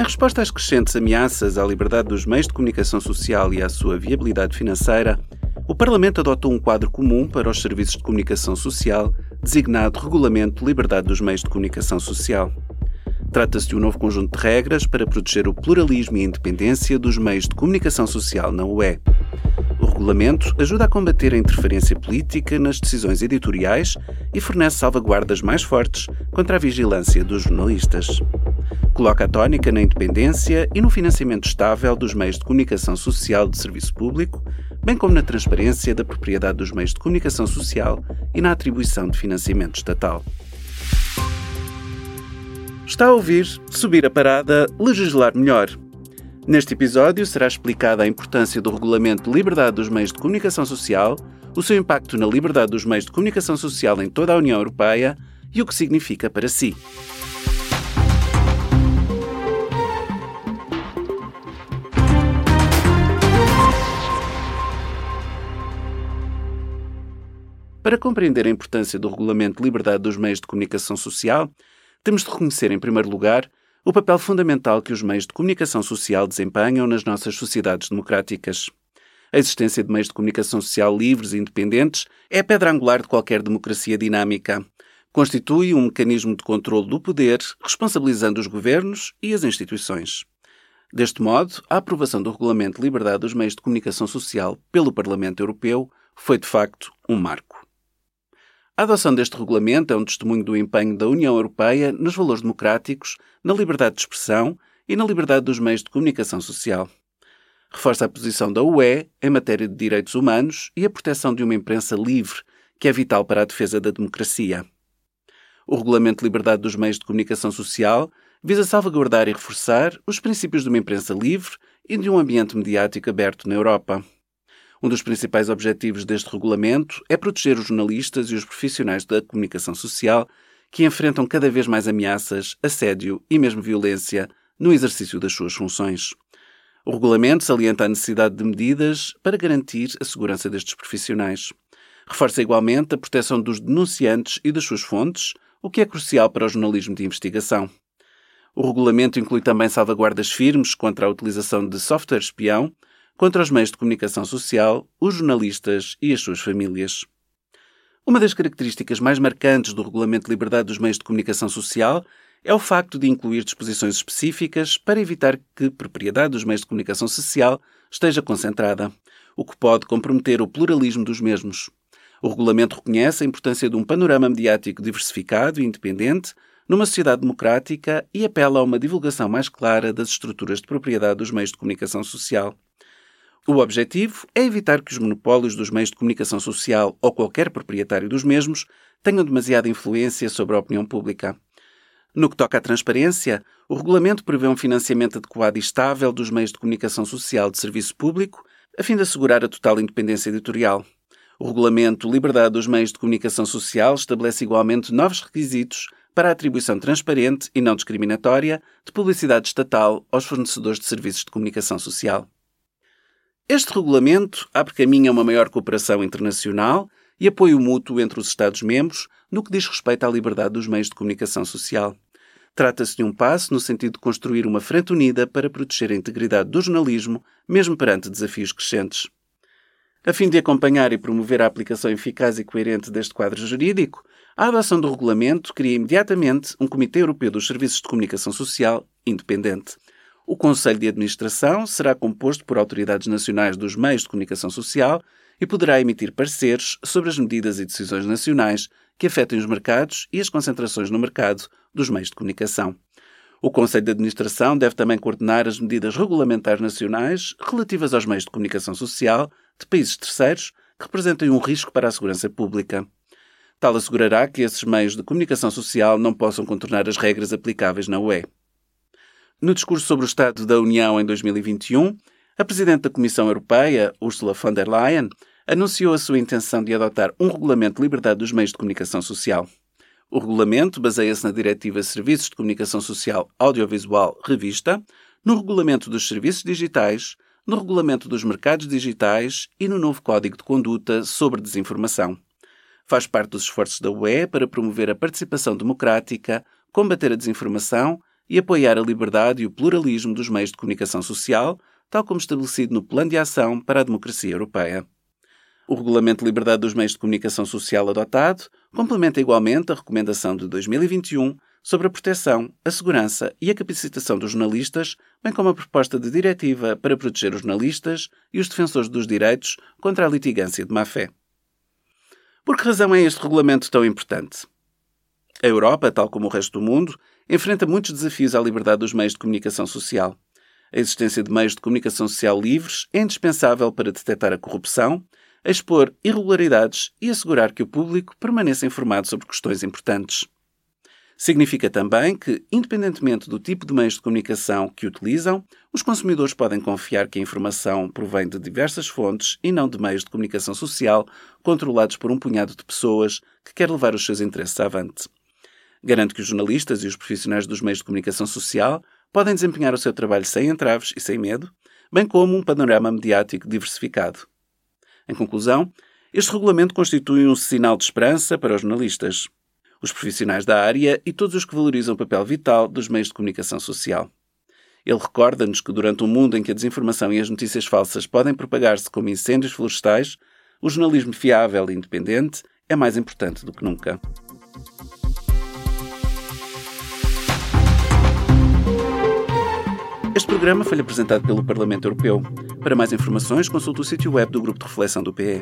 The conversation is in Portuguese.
Em resposta às crescentes ameaças à liberdade dos meios de comunicação social e à sua viabilidade financeira, o Parlamento adotou um quadro comum para os serviços de comunicação social, designado Regulamento de Liberdade dos Meios de Comunicação Social. Trata-se de um novo conjunto de regras para proteger o pluralismo e a independência dos meios de comunicação social na UE. O regulamento ajuda a combater a interferência política nas decisões editoriais e fornece salvaguardas mais fortes contra a vigilância dos jornalistas. Coloca a tónica na independência e no financiamento estável dos meios de comunicação social de serviço público, bem como na transparência da propriedade dos meios de comunicação social e na atribuição de financiamento estatal. Está a ouvir Subir a Parada, Legislar Melhor. Neste episódio será explicada a importância do Regulamento de Liberdade dos Meios de Comunicação Social, o seu impacto na liberdade dos meios de comunicação social em toda a União Europeia e o que significa para si. Para compreender a importância do Regulamento de Liberdade dos Meios de Comunicação Social, temos de reconhecer, em primeiro lugar, o papel fundamental que os meios de comunicação social desempenham nas nossas sociedades democráticas. A existência de meios de comunicação social livres e independentes é a pedra angular de qualquer democracia dinâmica. Constitui um mecanismo de controle do poder, responsabilizando os governos e as instituições. Deste modo, a aprovação do Regulamento de Liberdade dos Meios de Comunicação Social pelo Parlamento Europeu foi, de facto, um marco. A adoção deste regulamento é um testemunho do empenho da União Europeia nos valores democráticos, na liberdade de expressão e na liberdade dos meios de comunicação social. Reforça a posição da UE em matéria de direitos humanos e a proteção de uma imprensa livre, que é vital para a defesa da democracia. O Regulamento de Liberdade dos Meios de Comunicação Social visa salvaguardar e reforçar os princípios de uma imprensa livre e de um ambiente mediático aberto na Europa. Um dos principais objetivos deste regulamento é proteger os jornalistas e os profissionais da comunicação social que enfrentam cada vez mais ameaças, assédio e mesmo violência no exercício das suas funções. O regulamento salienta a necessidade de medidas para garantir a segurança destes profissionais. Reforça igualmente a proteção dos denunciantes e das suas fontes, o que é crucial para o jornalismo de investigação. O regulamento inclui também salvaguardas firmes contra a utilização de software espião contra os meios de comunicação social, os jornalistas e as suas famílias. Uma das características mais marcantes do Regulamento de Liberdade dos Meios de Comunicação Social é o facto de incluir disposições específicas para evitar que a propriedade dos meios de comunicação social esteja concentrada, o que pode comprometer o pluralismo dos mesmos. O regulamento reconhece a importância de um panorama mediático diversificado e independente numa sociedade democrática e apela a uma divulgação mais clara das estruturas de propriedade dos meios de comunicação social. O objetivo é evitar que os monopólios dos meios de comunicação social ou qualquer proprietário dos mesmos tenham demasiada influência sobre a opinião pública. No que toca à transparência, o regulamento prevê um financiamento adequado e estável dos meios de comunicação social de serviço público, a fim de assegurar a total independência editorial. O regulamento Liberdade dos Meios de Comunicação Social estabelece igualmente novos requisitos para a atribuição transparente e não discriminatória de publicidade estatal aos fornecedores de serviços de comunicação social. Este regulamento abre caminho a uma maior cooperação internacional e apoio mútuo entre os Estados-membros no que diz respeito à liberdade dos meios de comunicação social. Trata-se de um passo no sentido de construir uma frente unida para proteger a integridade do jornalismo, mesmo perante desafios crescentes. A fim de acompanhar e promover a aplicação eficaz e coerente deste quadro jurídico, a adoção do regulamento cria imediatamente um Comitê Europeu dos Serviços de Comunicação Social independente. O Conselho de Administração será composto por autoridades nacionais dos meios de comunicação social e poderá emitir pareceres sobre as medidas e decisões nacionais que afetem os mercados e as concentrações no mercado dos meios de comunicação. O Conselho de Administração deve também coordenar as medidas regulamentares nacionais relativas aos meios de comunicação social de países terceiros que representem um risco para a segurança pública. Tal assegurará que esses meios de comunicação social não possam contornar as regras aplicáveis na UE. No discurso sobre o Estado da União em 2021, a Presidente da Comissão Europeia, Ursula von der Leyen, anunciou a sua intenção de adotar um regulamento de liberdade dos meios de comunicação social. O regulamento baseia-se na Diretiva Serviços de Comunicação Social Audiovisual Revista, no Regulamento dos Serviços Digitais, no Regulamento dos Mercados Digitais e no novo Código de Conduta sobre Desinformação. Faz parte dos esforços da UE para promover a participação democrática, combater a desinformação e apoiar a liberdade e o pluralismo dos meios de comunicação social, tal como estabelecido no Plano de Ação para a Democracia Europeia. O Regulamento de Liberdade dos Meios de Comunicação Social adotado complementa igualmente a recomendação de 2021 sobre a proteção, a segurança e a capacitação dos jornalistas, bem como a proposta de diretiva para proteger os jornalistas e os defensores dos direitos contra a litigância de má-fé. Por que razão é este regulamento tão importante? A Europa, tal como o resto do mundo, enfrenta muitos desafios à liberdade dos meios de comunicação social. A existência de meios de comunicação social livres é indispensável para detectar a corrupção, expor irregularidades e assegurar que o público permaneça informado sobre questões importantes. Significa também que, independentemente do tipo de meios de comunicação que utilizam, os consumidores podem confiar que a informação provém de diversas fontes e não de meios de comunicação social controlados por um punhado de pessoas que quer levar os seus interesses avante. Garante que os jornalistas e os profissionais dos meios de comunicação social podem desempenhar o seu trabalho sem entraves e sem medo, bem como um panorama mediático diversificado. Em conclusão, este regulamento constitui um sinal de esperança para os jornalistas, os profissionais da área e todos os que valorizam o papel vital dos meios de comunicação social. Ele recorda-nos que, durante um mundo em que a desinformação e as notícias falsas podem propagar-se como incêndios florestais, o jornalismo fiável e independente é mais importante do que nunca. Este programa foi apresentado pelo Parlamento Europeu. Para mais informações, consulte o sítio web do Grupo de Reflexão do PE.